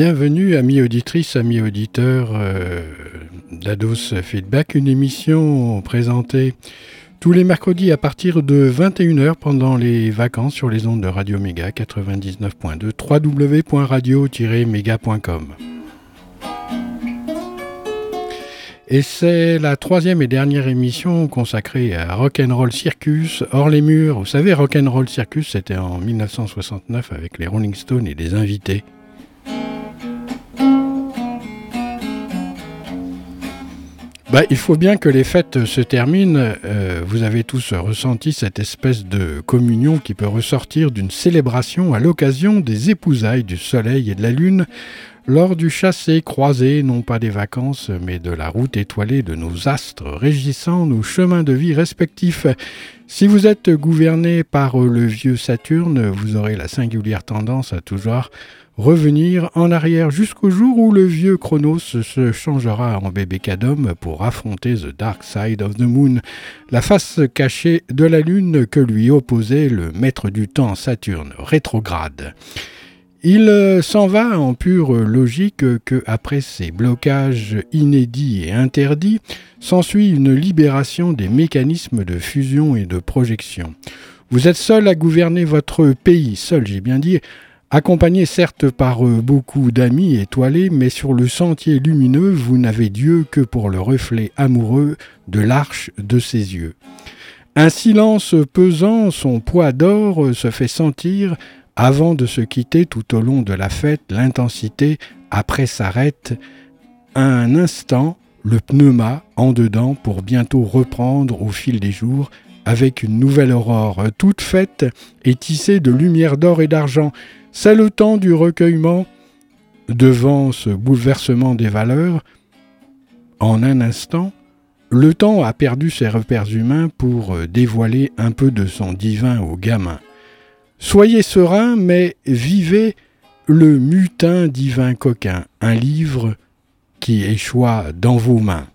Bienvenue, amis auditrices, amis auditeurs euh, d'Ados Feedback, une émission présentée tous les mercredis à partir de 21h pendant les vacances sur les ondes de Radio Méga 99.2 www.radio-méga.com. Et c'est la troisième et dernière émission consacrée à Rock'n'Roll Circus, hors les murs. Vous savez, Rock'n'Roll Circus, c'était en 1969 avec les Rolling Stones et des invités. Bah, il faut bien que les fêtes se terminent. Euh, vous avez tous ressenti cette espèce de communion qui peut ressortir d'une célébration à l'occasion des épousailles du Soleil et de la Lune lors du chassé croisé, non pas des vacances, mais de la route étoilée de nos astres régissant nos chemins de vie respectifs. Si vous êtes gouverné par le vieux Saturne, vous aurez la singulière tendance à toujours revenir en arrière jusqu'au jour où le vieux Chronos se changera en bébé cadom pour affronter The Dark Side of the Moon, la face cachée de la Lune que lui opposait le maître du temps Saturne rétrograde. Il s'en va en pure logique que, après ces blocages inédits et interdits, s'ensuit une libération des mécanismes de fusion et de projection. Vous êtes seul à gouverner votre pays, seul j'ai bien dit, Accompagné certes par euh, beaucoup d'amis étoilés, mais sur le sentier lumineux, vous n'avez Dieu que pour le reflet amoureux de l'arche de ses yeux. Un silence pesant, son poids d'or euh, se fait sentir avant de se quitter tout au long de la fête, l'intensité après s'arrête un instant, le pneuma en dedans pour bientôt reprendre au fil des jours avec une nouvelle aurore toute faite et tissée de lumière d'or et d'argent. C'est le temps du recueillement devant ce bouleversement des valeurs. En un instant, le temps a perdu ses repères humains pour euh, dévoiler un peu de son divin aux gamins. Soyez serein, mais vivez le mutin divin coquin, un livre qui échoua dans vos mains.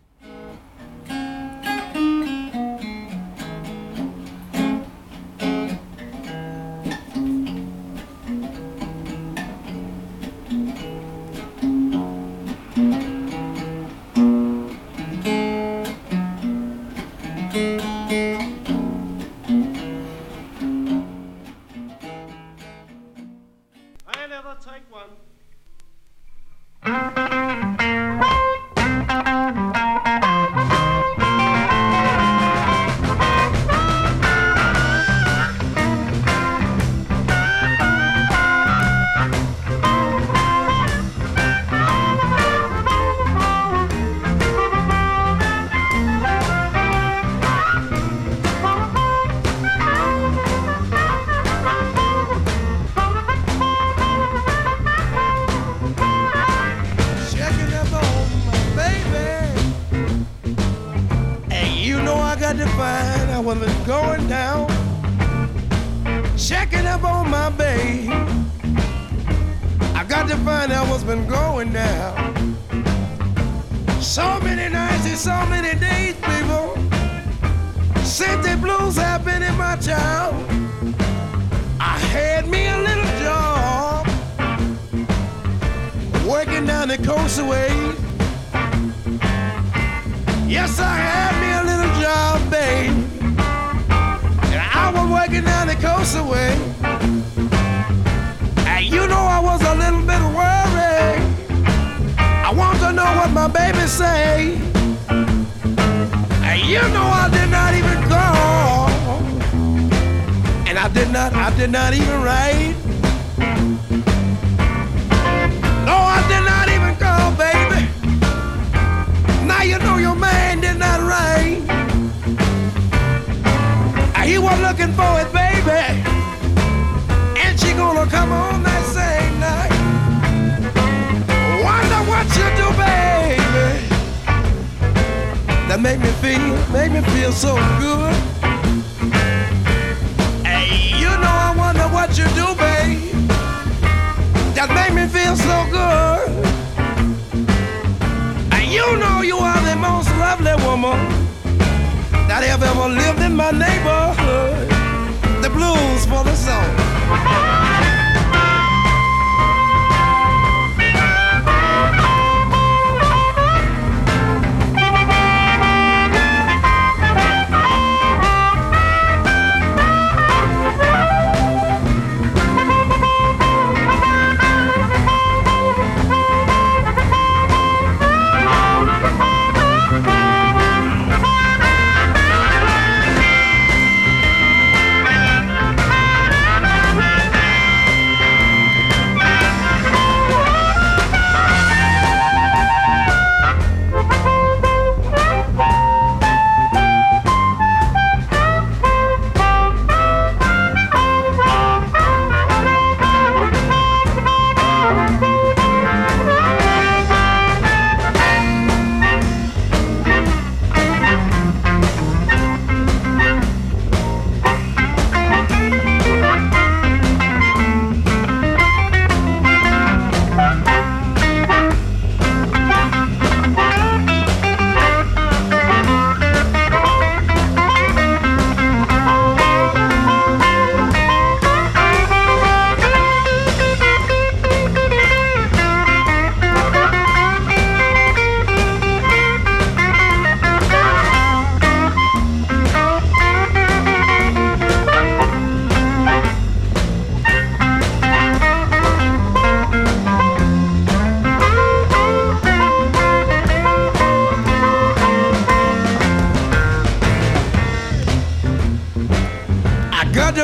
that have ever lived in my neighborhood. The blues for the soul.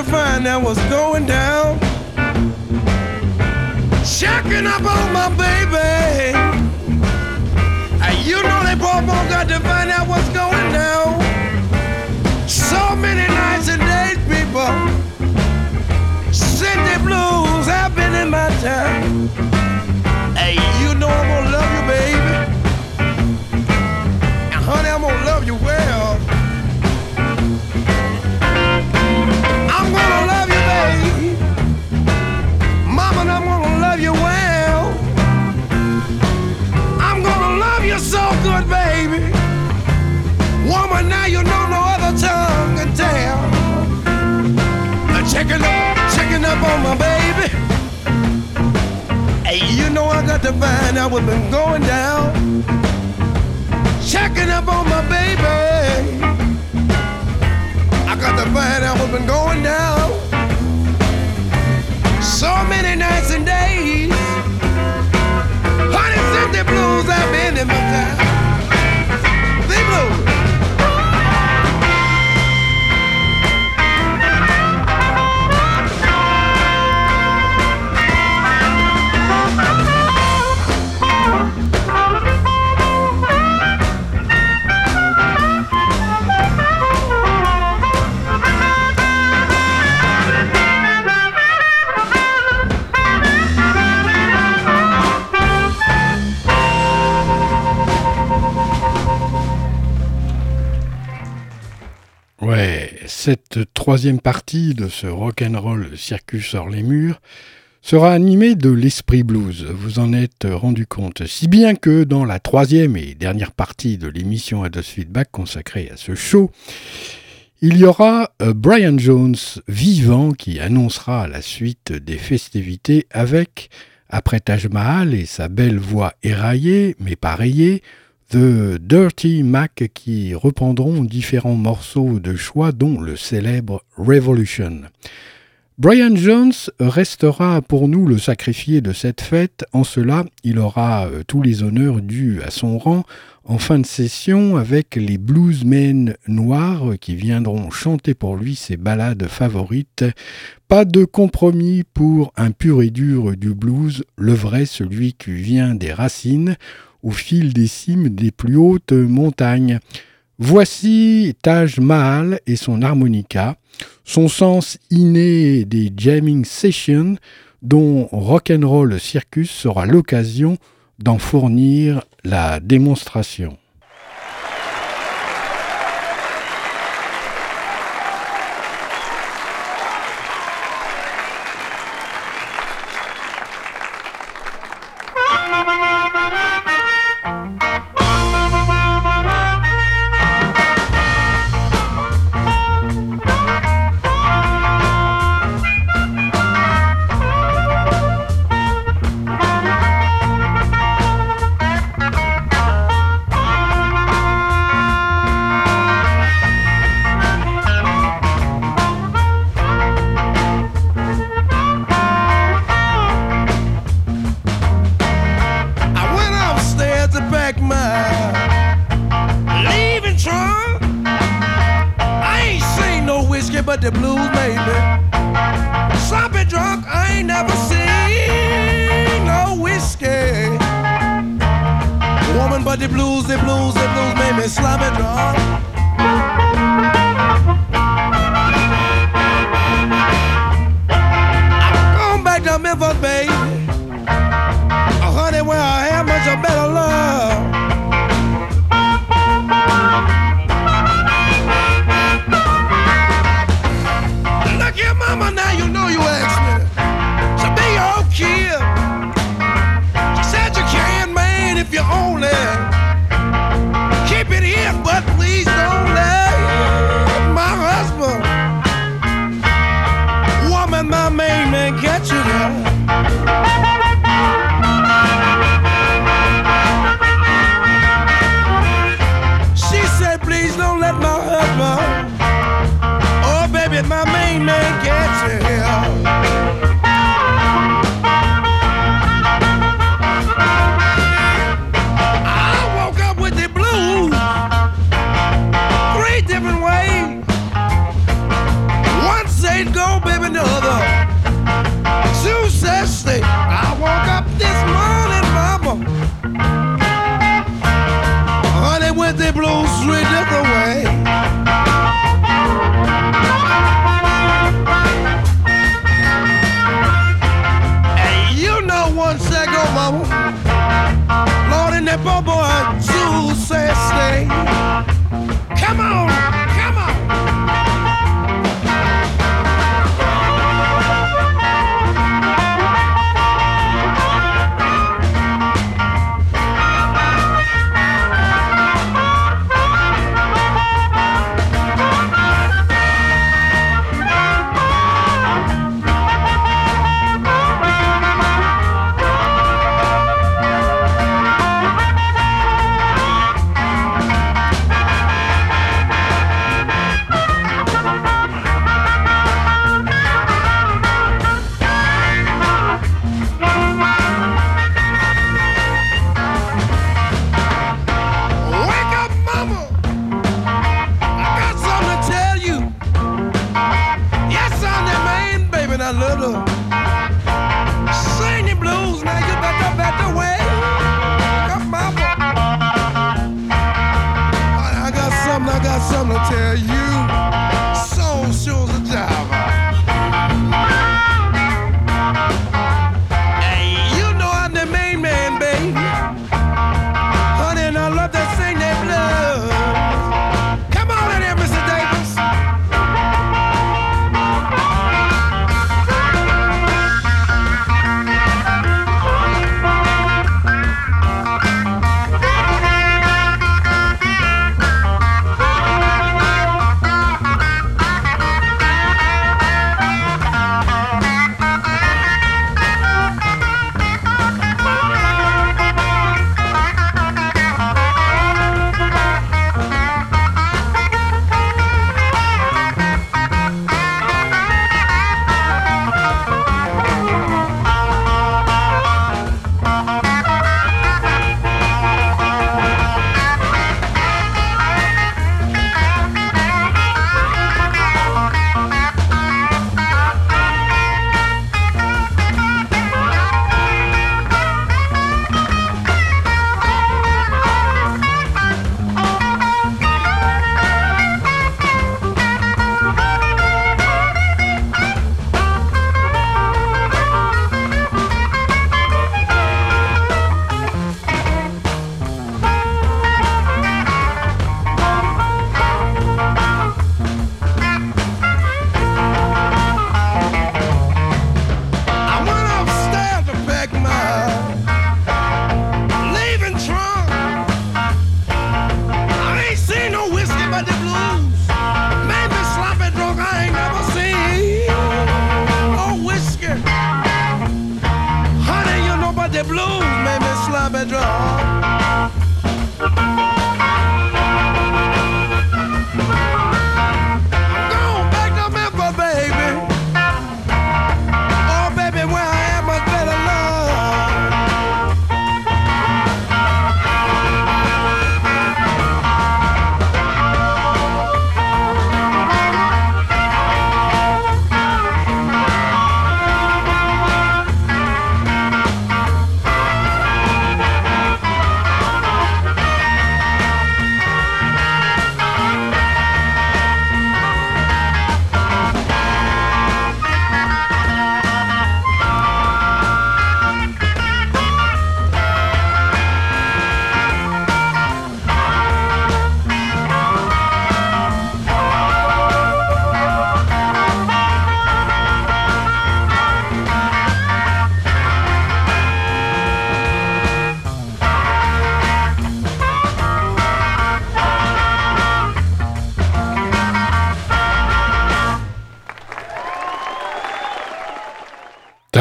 to find out what's going down. Checking up on my baby. You know they both got to find out what's going down. So many nights and days, people. City blues have been in my town. Hey, you know I'm gonna love you, baby. And honey, I'm gonna love you well. Good, baby. Woman, now you know no other tongue can tell. Checking up, checking up on my baby. Hey, you know I got to find out what's been going down. Checking up on my baby. I got to find out what's been going down. So many nights and days. The blues have been in my time. Cette troisième partie de ce rock'n'roll circus hors les murs sera animée de l'esprit blues, vous en êtes rendu compte, si bien que dans la troisième et dernière partie de l'émission Ados Feedback consacrée à ce show, il y aura euh, Brian Jones vivant qui annoncera la suite des festivités avec, après Taj Mahal et sa belle voix éraillée mais rayée, The Dirty Mac qui reprendront différents morceaux de choix dont le célèbre Revolution. Brian Jones restera pour nous le sacrifié de cette fête, en cela il aura euh, tous les honneurs dus à son rang en fin de session avec les bluesmen noirs qui viendront chanter pour lui ses ballades favorites. Pas de compromis pour un pur et dur du blues, le vrai, celui qui vient des racines, au fil des cimes des plus hautes montagnes. Voici Taj Mahal et son harmonica, son sens inné des jamming sessions dont Rock'n'Roll Circus sera l'occasion d'en fournir la démonstration. the blues, baby. Sloppy drunk, I ain't never seen no whiskey. Woman, but the blues, the blues, the blues made me sloppy drunk. Boy, Jules said stay. Come on.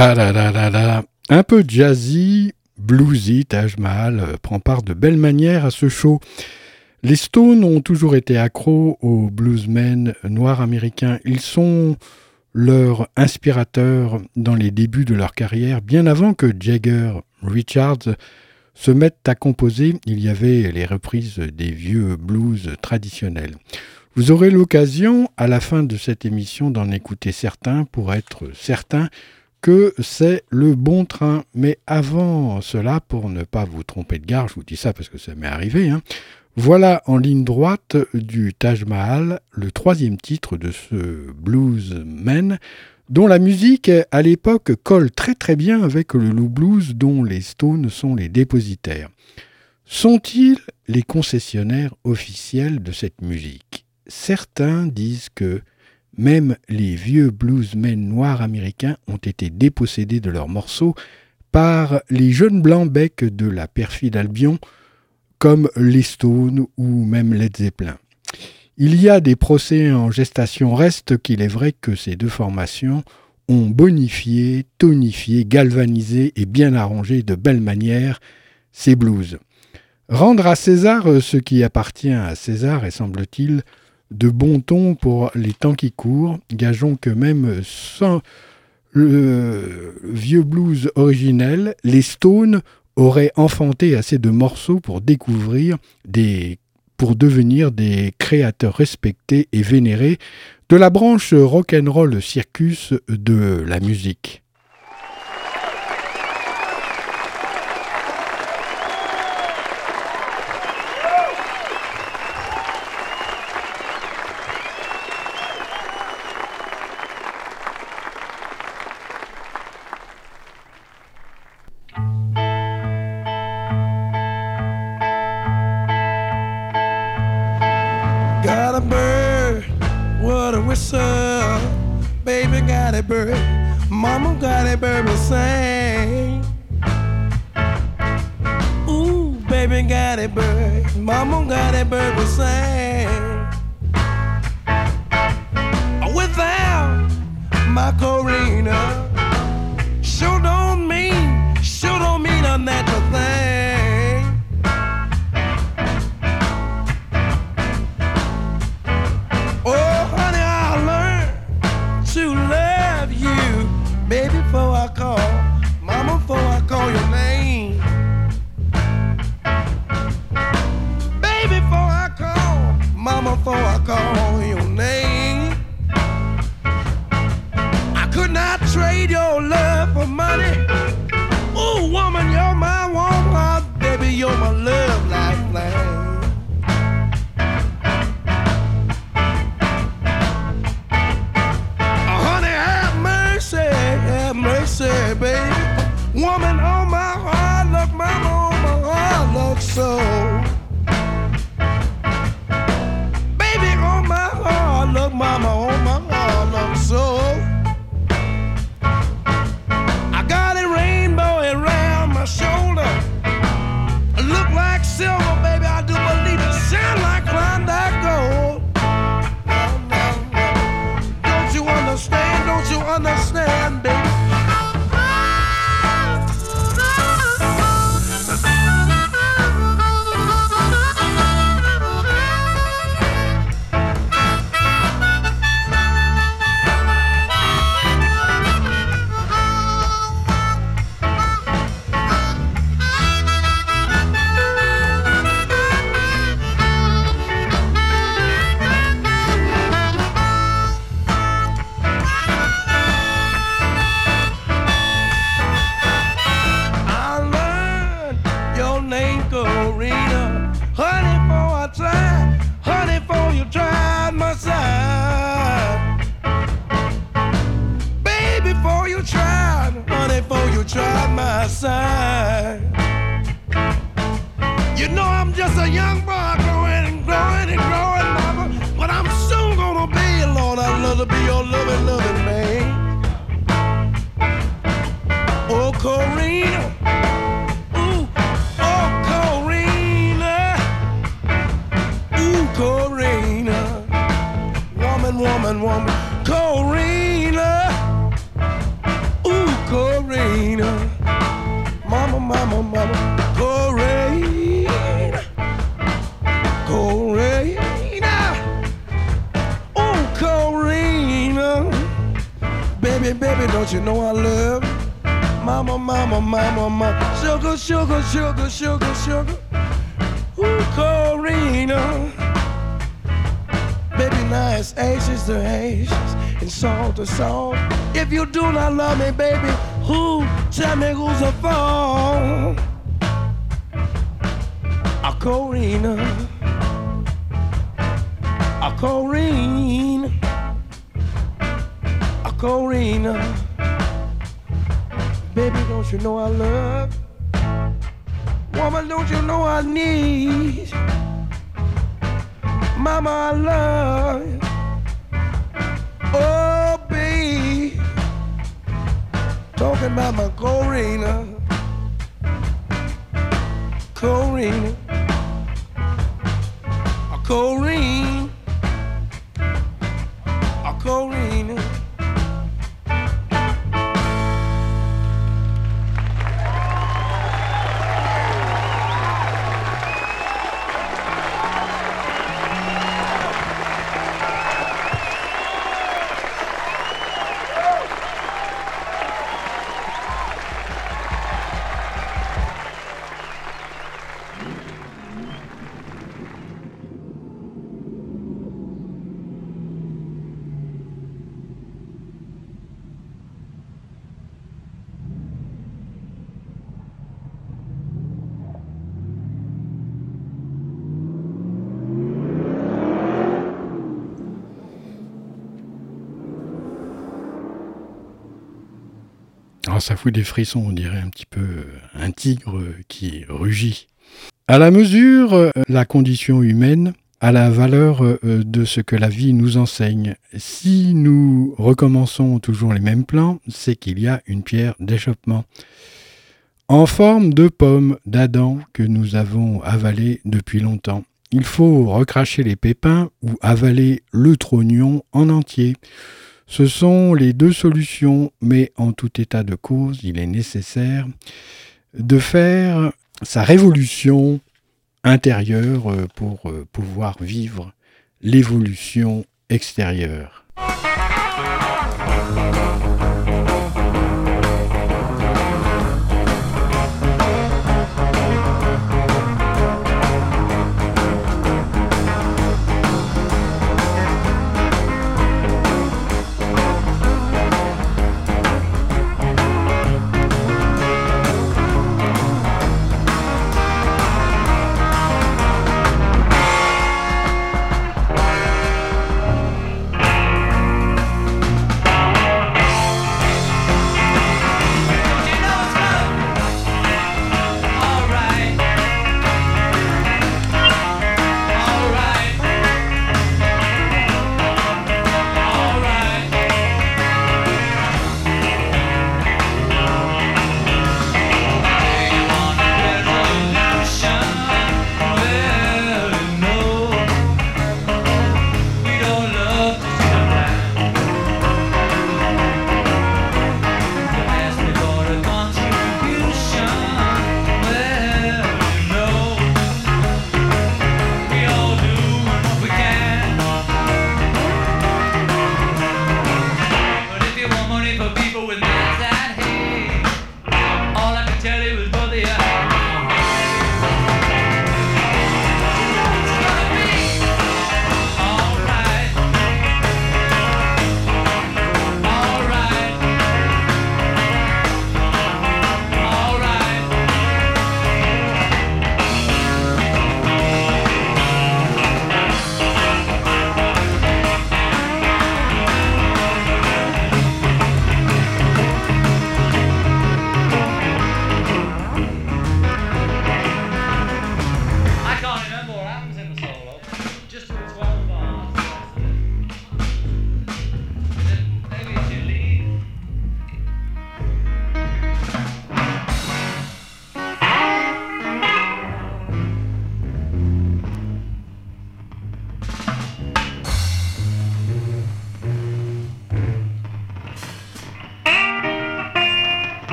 Un peu jazzy, bluesy, Taj Mahal euh, prend part de belle manière à ce show. Les Stones ont toujours été accros aux bluesmen noirs américains. Ils sont leur inspirateur dans les débuts de leur carrière, bien avant que Jagger Richards se mettent à composer, il y avait les reprises des vieux blues traditionnels. Vous aurez l'occasion, à la fin de cette émission, d'en écouter certains pour être certain que c'est le bon train. Mais avant cela, pour ne pas vous tromper de gare, je vous dis ça parce que ça m'est arrivé, hein, voilà en ligne droite du Taj Mahal le troisième titre de ce bluesman dont la musique à l'époque colle très très bien avec le Lou Blues dont les Stones sont les dépositaires. Sont-ils les concessionnaires officiels de cette musique? Certains disent que même les vieux bluesmen noirs américains ont été dépossédés de leurs morceaux par les jeunes blancs becs de la perfide Albion, comme les Stones ou même Led Zeppelin. Il y a des procès en gestation, reste qu'il est vrai que ces deux formations ont bonifié, tonifié, galvanisé et bien arrangé de belle manière ces blues. Rendre à César ce qui appartient à César est, semble-t-il, de bon ton pour les temps qui courent. Gageons que même sans le vieux blues originel, les Stones auraient enfanté assez de morceaux pour découvrir des pour devenir des créateurs respectés et vénérés de la branche rock'n'roll circus de la musique. bird. Mama got that bird to sing. Ooh, baby got that bird. Mama got that bird to sing. Without my Corina, sure don't mean, sure don't mean a natural thing. money. Corina. Woman, woman, woman, Corina. Ooh, Corina. Mama, mama, mama, Corina. Corina. Ooh, Corina. Baby, baby, don't you know I love? Mama, mama, mama, mama, sugar, sugar, sugar, sugar, sugar. Ooh, Corina. China is Asians to ashes and salt to salt. If you do not love me, baby, who tell me who's a phone? A Corina, a Corina, a Corina. Baby, don't you know I love? Woman, don't you know I need? Mama, I love you. Oh, babe. Talking about my Corina. Corina. Corina. Ah, ça fout des frissons, on dirait un petit peu euh, un tigre qui rugit. À la mesure, euh, la condition humaine a la valeur euh, de ce que la vie nous enseigne. Si nous recommençons toujours les mêmes plans, c'est qu'il y a une pierre d'échappement. En forme de pomme d'Adam que nous avons avalée depuis longtemps. Il faut recracher les pépins ou avaler le trognon en entier. Ce sont les deux solutions, mais en tout état de cause, il est nécessaire de faire sa révolution intérieure euh, pour euh, pouvoir vivre l'évolution extérieure.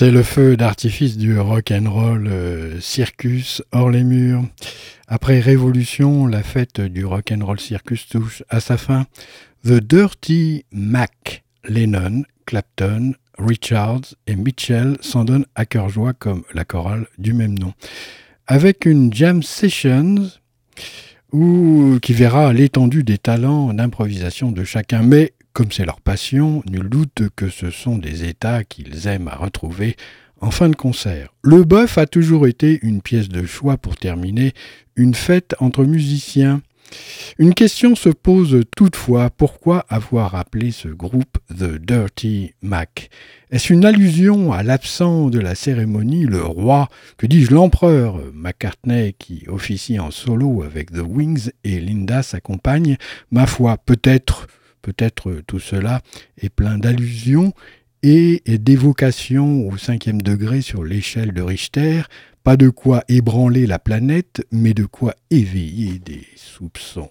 C'est le feu d'artifice du rock and roll euh, circus hors les murs. Après Révolution, la fête du rock and roll circus touche à sa fin. The Dirty Mac, Lennon, Clapton, Richards et Mitchell s'en donnent à cœur joie comme la chorale du même nom. Avec une jam session où, qui verra l'étendue des talents d'improvisation de chacun, comme c'est leur passion, nul doute que ce sont des états qu'ils aiment à retrouver en fin de concert. Le bœuf a toujours été une pièce de choix pour terminer une fête entre musiciens. Une question se pose toutefois, pourquoi avoir appelé ce groupe The Dirty Mac? Est-ce une allusion à l'absent de la cérémonie, le roi, que dis-je l'empereur McCartney qui officie en solo avec The Wings et Linda s'accompagne? Ma foi, peut-être, peut-être tout cela est plein d'allusions et d'évocations au cinquième degré sur l'échelle de Richter, pas de quoi ébranler la planète, mais de quoi éveiller des soupçons.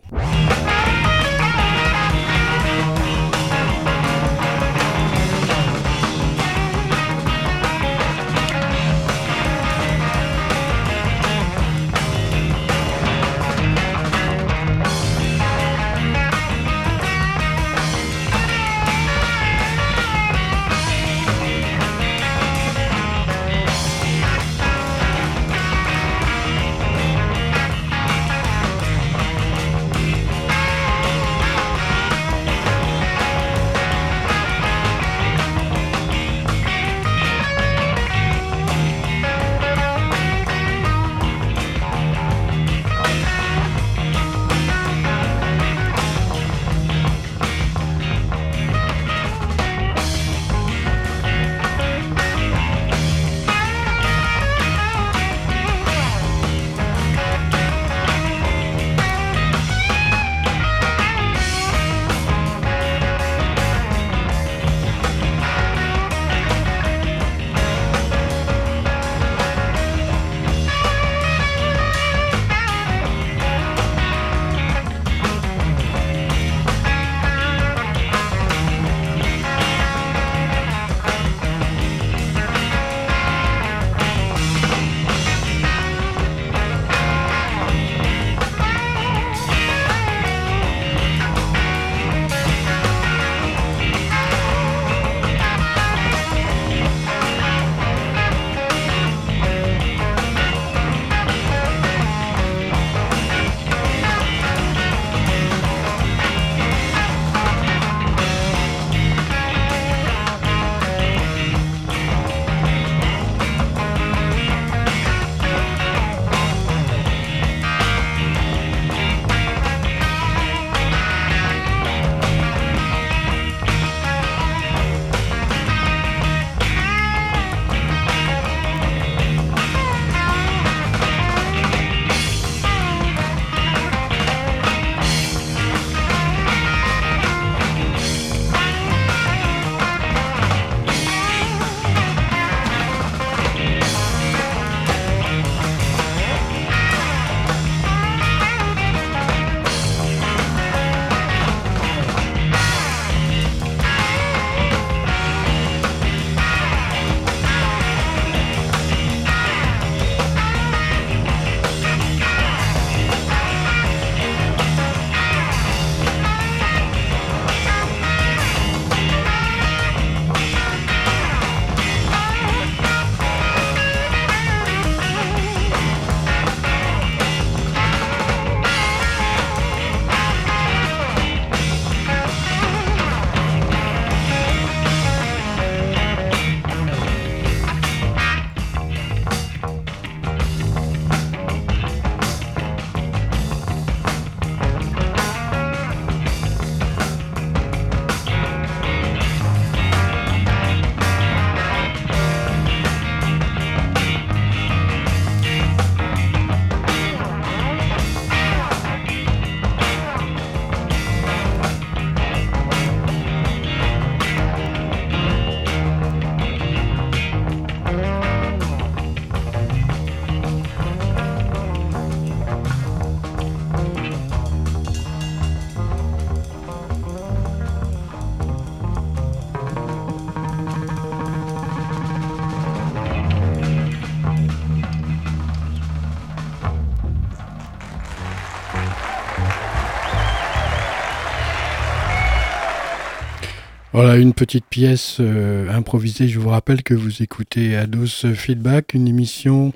Voilà, une petite pièce euh, improvisée. Je vous rappelle que vous écoutez Ados Feedback, une émission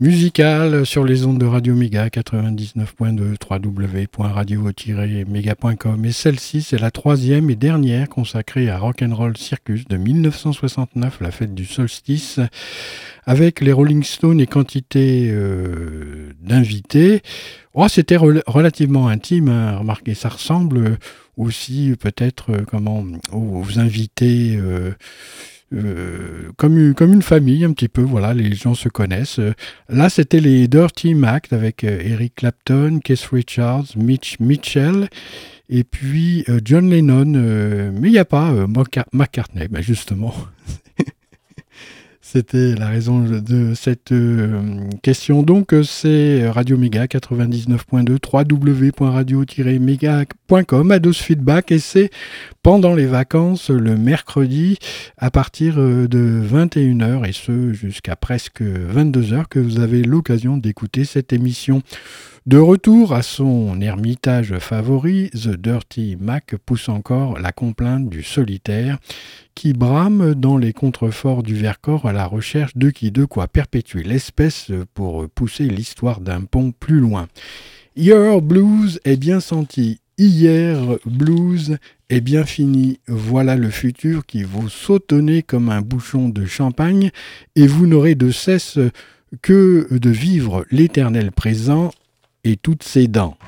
musicale sur les ondes de Radio Méga 99.2 www.radio-méga.com et celle-ci c'est la troisième et dernière consacrée à Rock'n'Roll Circus de 1969, la fête du solstice, avec les Rolling Stones et quantité euh, d'invités. Oh, c'était relativement intime, hein. remarquez, ça ressemble aussi peut-être euh, comment aux, invités. Euh, euh, comme, une, famille un petit peu, voilà, les gens se connaissent. Là, c'était les Dirty Mac avec Eric Clapton, Keith Richards, Mitch Mitchell et puis John Lennon. mais il n'y a pas McCartney, ben justement. C'était la raison de cette euh, question. Donc, euh, c'est Radio Méga 99.2, www.radio-méga.com, Ados Feedback, et c'est pendant les vacances, le mercredi, à partir euh, de 21h, et ce jusqu'à presque 22h, que vous avez l'occasion d'écouter cette émission. De retour à son ermitage favori, The Dirty Mac pousse encore la complainte du solitaire qui brame dans les contreforts du Vercors à la recherche de qui de quoi perpétuer l'espèce pour pousser l'histoire d'un pont plus loin. Your blues est bien senti. Hier blues est bien fini. Voilà le futur qui vous sautonner comme un bouchon de champagne et vous n'aurez de cesse que de vivre l'éternel présent et toutes ses dents.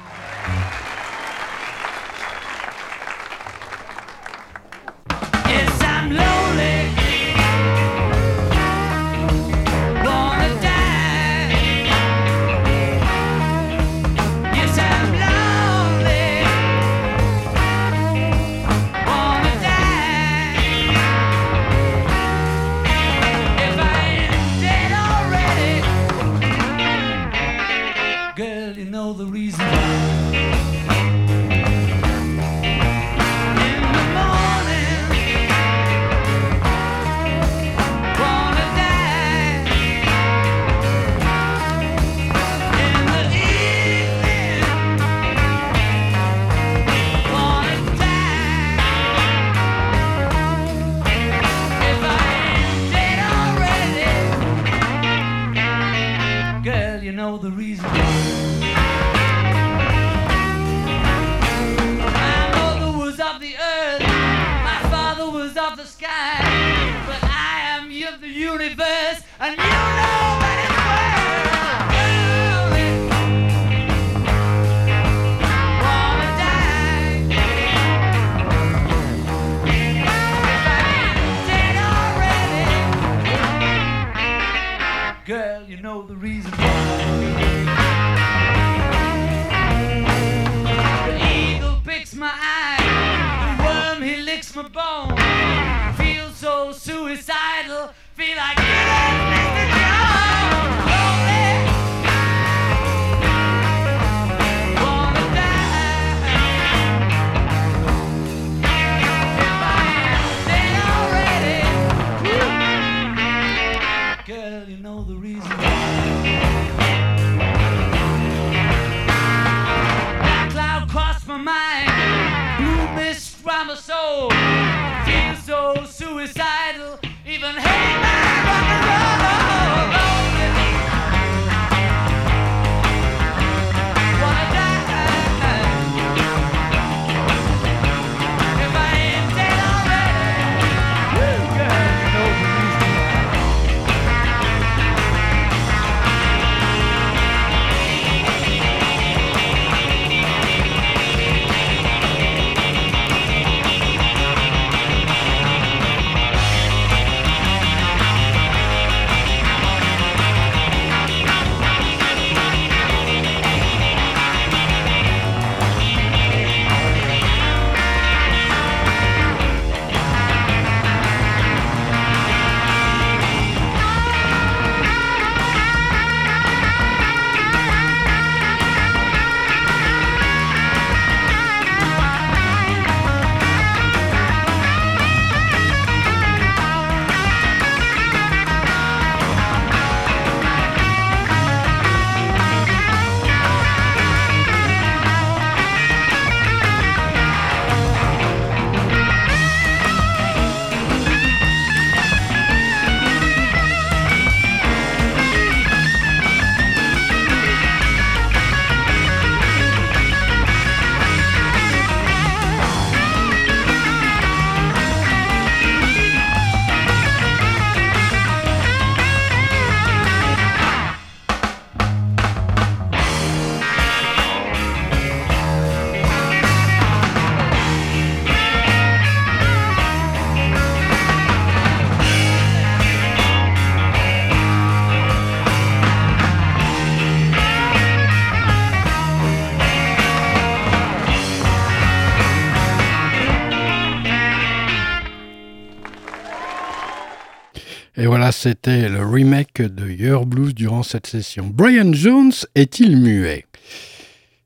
C'était le remake de Your Blues durant cette session. Brian Jones est-il muet?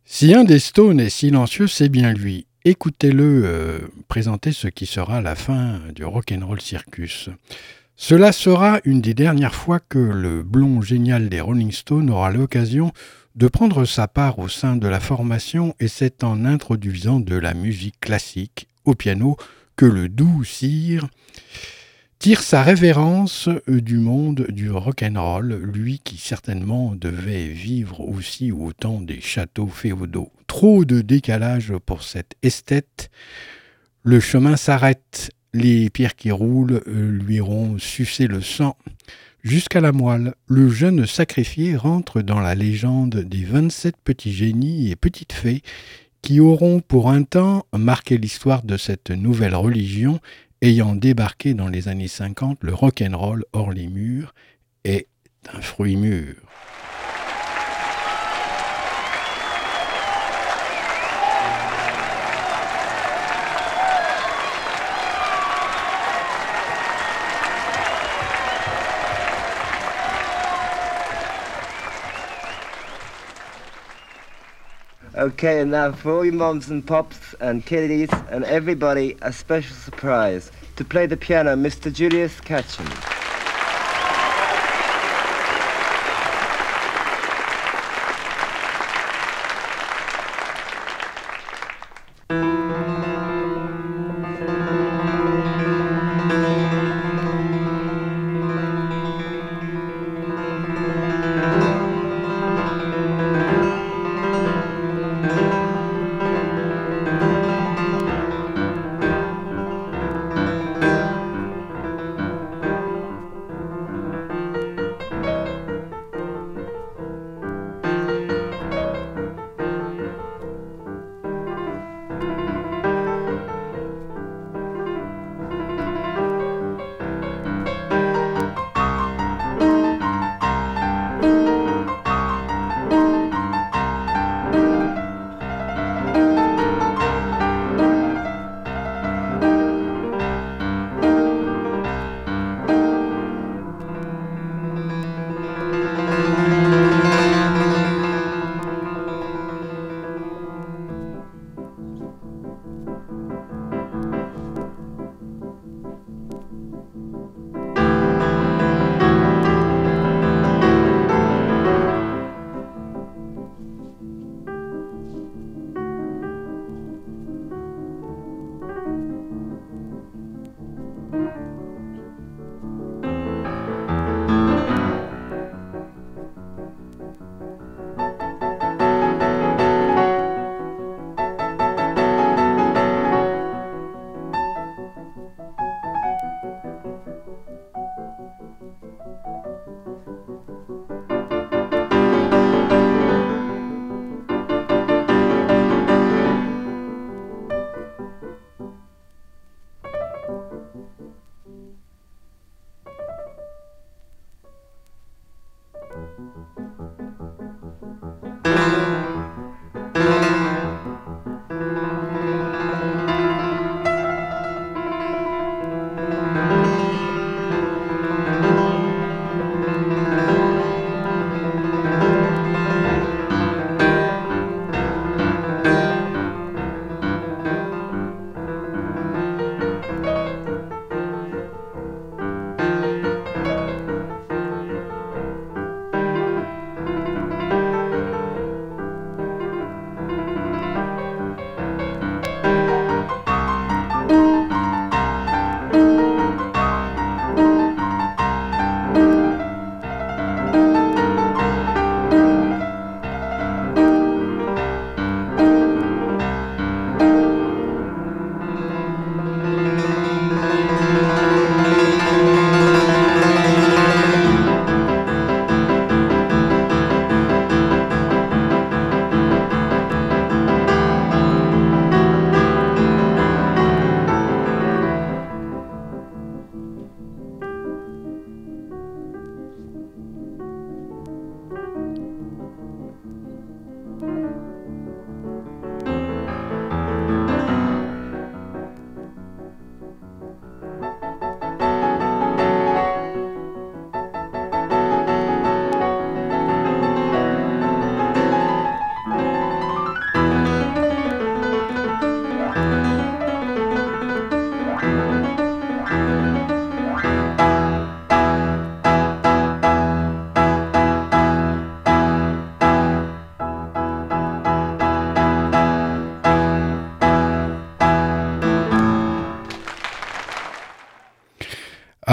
Si un des Stones est silencieux, c'est bien lui. Écoutez-le euh, présenter ce qui sera la fin du Rock'n'Roll Circus. Cela sera une des dernières fois que le blond génial des Rolling Stones aura l'occasion de prendre sa part au sein de la formation et c'est en introduisant de la musique classique au piano que le doux cire tire sa révérence euh, du monde du rock'n'roll, lui qui certainement devait vivre aussi au temps des châteaux féodaux. Trop de décalage pour cette esthète. Le chemin s'arrête, les pierres qui roulent euh, lui auront sucé le sang. Jusqu'à la moelle, le jeune sacrifié rentre dans la légende des 27 petits génies et petites fées qui auront pour un temps marqué l'histoire de cette nouvelle religion ayant débarqué dans les années 50, le rock'n'roll hors les murs est un fruit mûr. Okay, now for all your moms and pops and kiddies and everybody, a special surprise. To play the piano, Mr. Julius Catcham.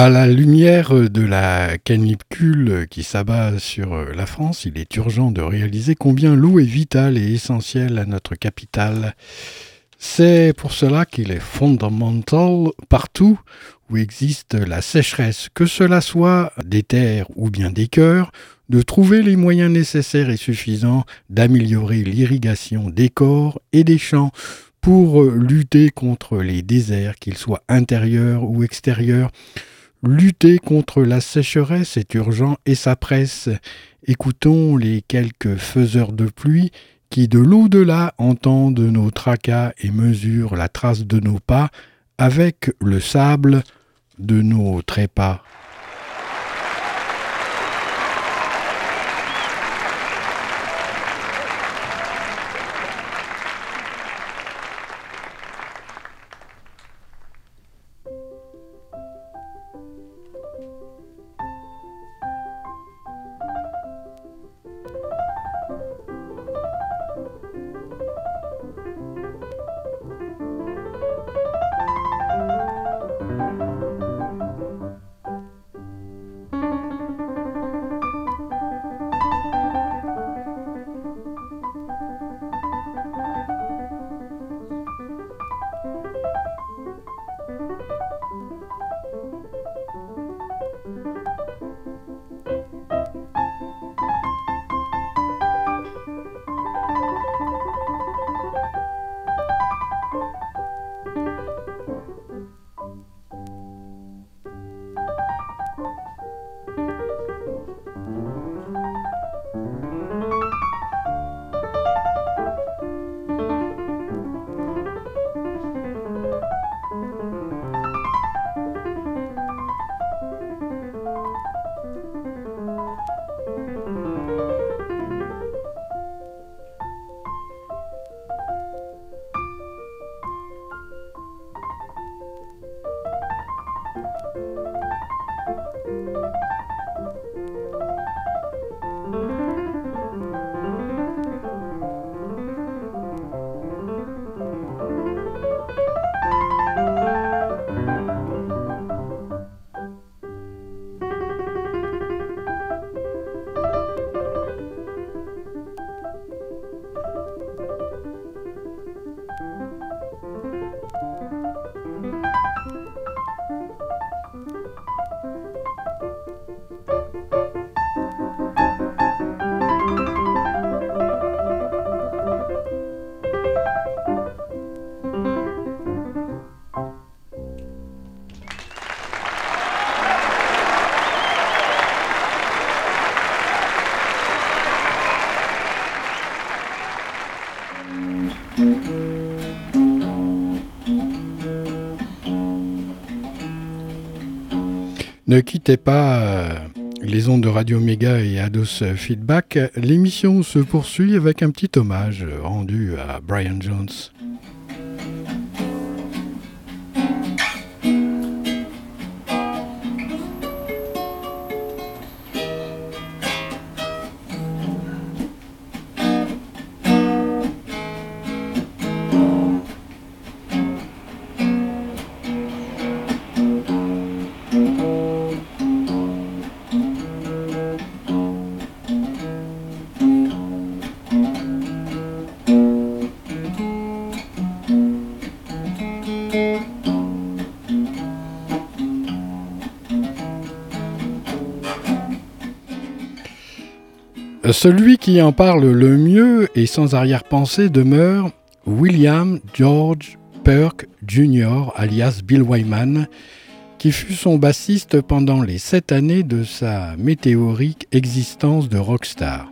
À la lumière de la canicule qui s'abat sur la France, il est urgent de réaliser combien l'eau est vitale et essentielle à notre capitale. C'est pour cela qu'il est fondamental partout où existe la sécheresse, que cela soit des terres ou bien des cœurs, de trouver les moyens nécessaires et suffisants d'améliorer l'irrigation des corps et des champs pour lutter contre les déserts, qu'ils soient intérieurs ou extérieurs, Lutter contre la sécheresse est urgent et ça presse. Écoutons les quelques faiseurs de pluie qui de l'au-delà entendent nos tracas et mesurent la trace de nos pas avec le sable de nos trépas. Ne quittez pas euh, les ondes de Radio Méga et Ados Feedback. L'émission se poursuit avec un petit hommage rendu à Brian Jones. Celui qui en parle le mieux et sans arrière-pensée demeure William George Perk Jr., alias Bill Wyman, qui fut son bassiste pendant les sept années de sa météorique existence de rockstar.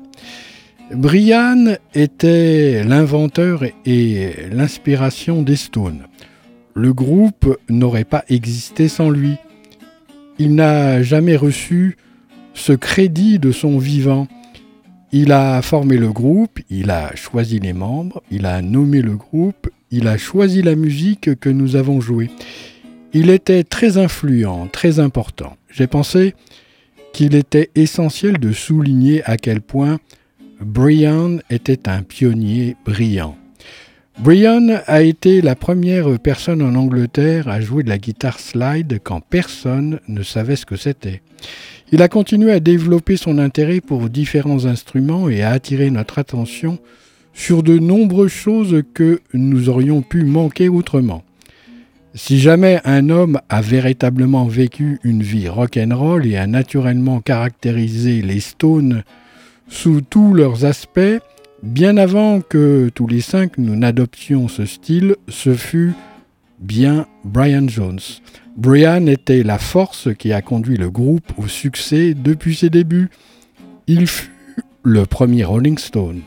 Brian était l'inventeur et l'inspiration des Stones. Le groupe n'aurait pas existé sans lui. Il n'a jamais reçu ce crédit de son vivant il a formé le groupe, il a choisi les membres, il a nommé le groupe, il a choisi la musique que nous avons jouée. Il était très influent, très important. J'ai pensé qu'il était essentiel de souligner à quel point Brian était un pionnier brillant. Brian a été la première personne en Angleterre à jouer de la guitare slide quand personne ne savait ce que c'était. Il a continué à développer son intérêt pour différents instruments et à attirer notre attention sur de nombreuses choses que nous aurions pu manquer autrement. Si jamais un homme a véritablement vécu une vie rock'n'roll et a naturellement caractérisé les Stones sous tous leurs aspects, Bien avant que tous les cinq nous n'adoptions ce style, ce fut bien Brian Jones. Brian était la force qui a conduit le groupe au succès depuis ses débuts. Il fut le premier Rolling Stone.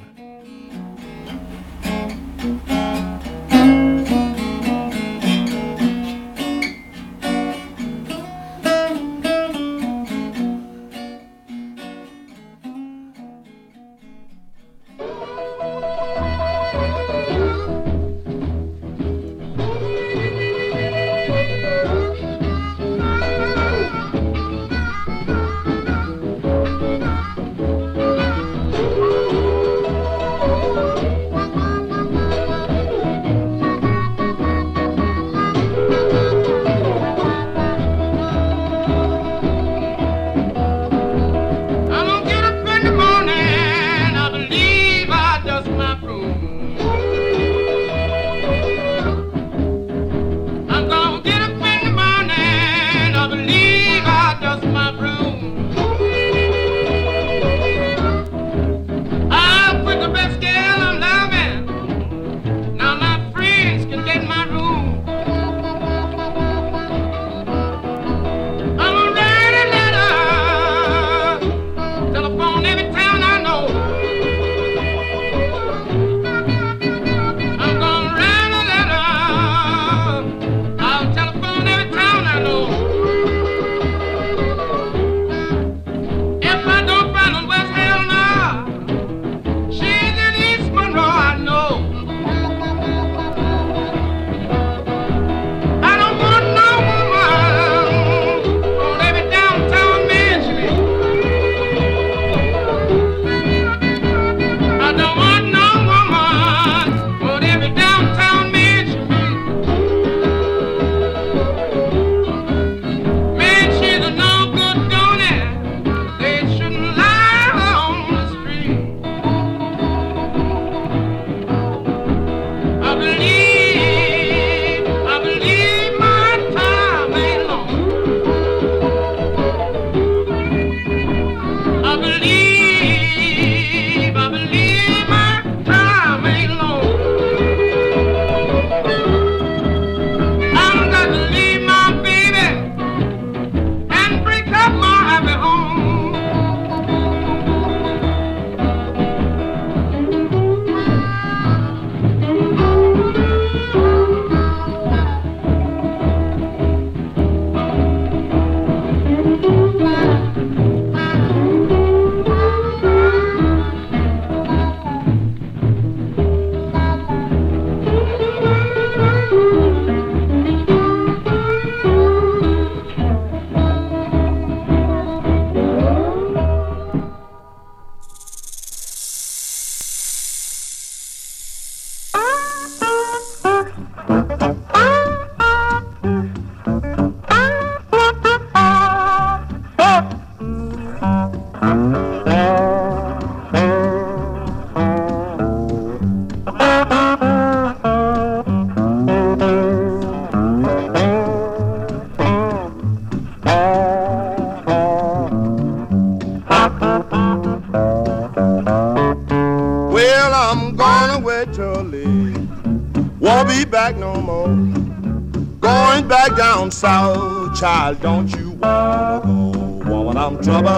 Child, don't you wanna go? Woman, I'm trouble.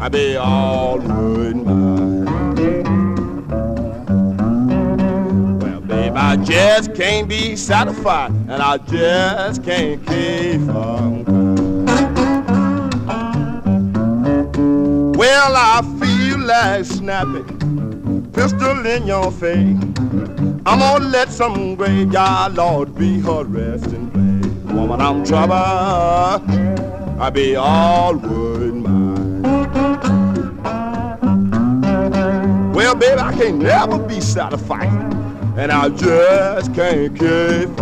I be all mine. Well, babe, I just can't be satisfied, and I just can't keep from Well, I feel like snapping, pistol in your face. I'm gonna let some graveyard lord be her resting place. woman, I'm trouble. I be all wood mine. Well, baby, I can't never be satisfied. and I just can't keep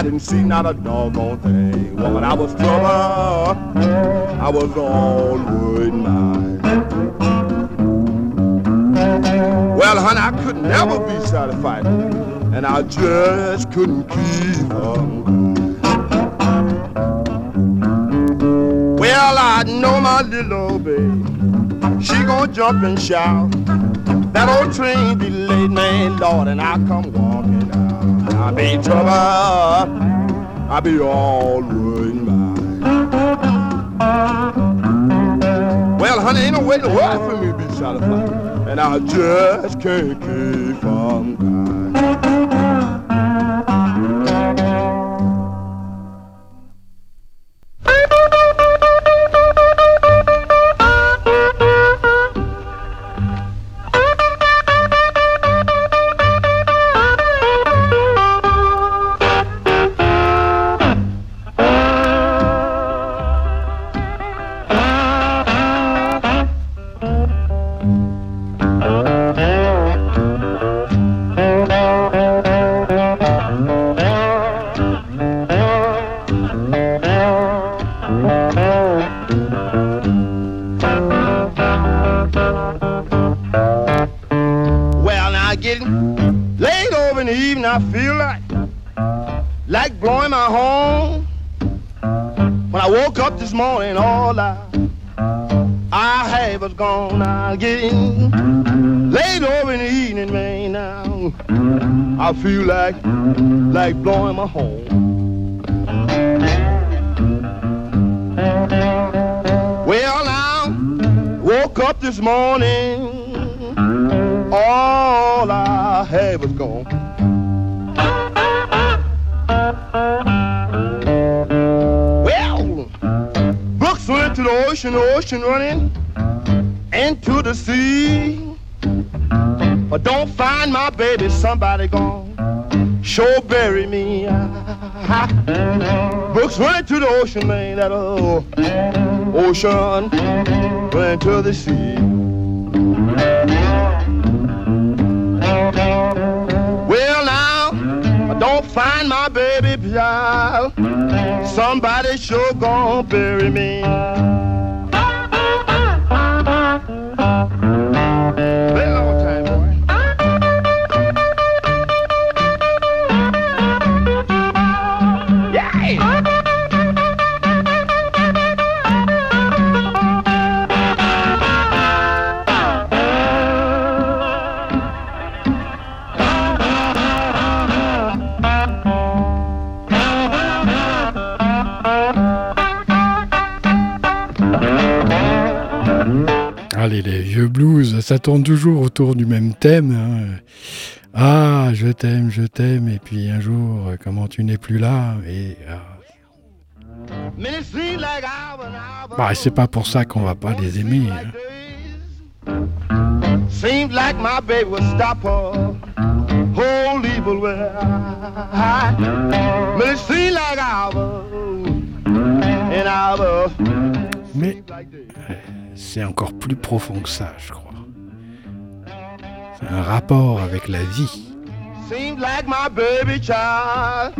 I didn't see not a doggone thing. Woman, I was trouble, I was all worried mine. Well, honey, I could never be satisfied, and I just couldn't keep on. Well, I know my little baby, she gonna jump and shout. That old train be late, man, Lord, and I come walking. I be trouble, I be all ruined Well, honey, ain't no way the world for me to be satisfied, and I just can't keep from into the sea. But don't find my baby, somebody gone. Sure bury me. Books went to the ocean, man, that old ocean went to the sea. Well, now, I don't find my baby, child. Somebody sure gonna bury me. Ça tourne toujours autour du même thème. Hein. Ah, je t'aime, je t'aime, et puis un jour, comment tu n'es plus là et ah. Bah, c'est pas pour ça qu'on va pas les aimer. Hein. Seems like my baby will stop her whole evil way. But it seems like and our mais euh, c'est encore plus profond que ça, je crois. C'est un rapport avec la vie. Seems like my baby child.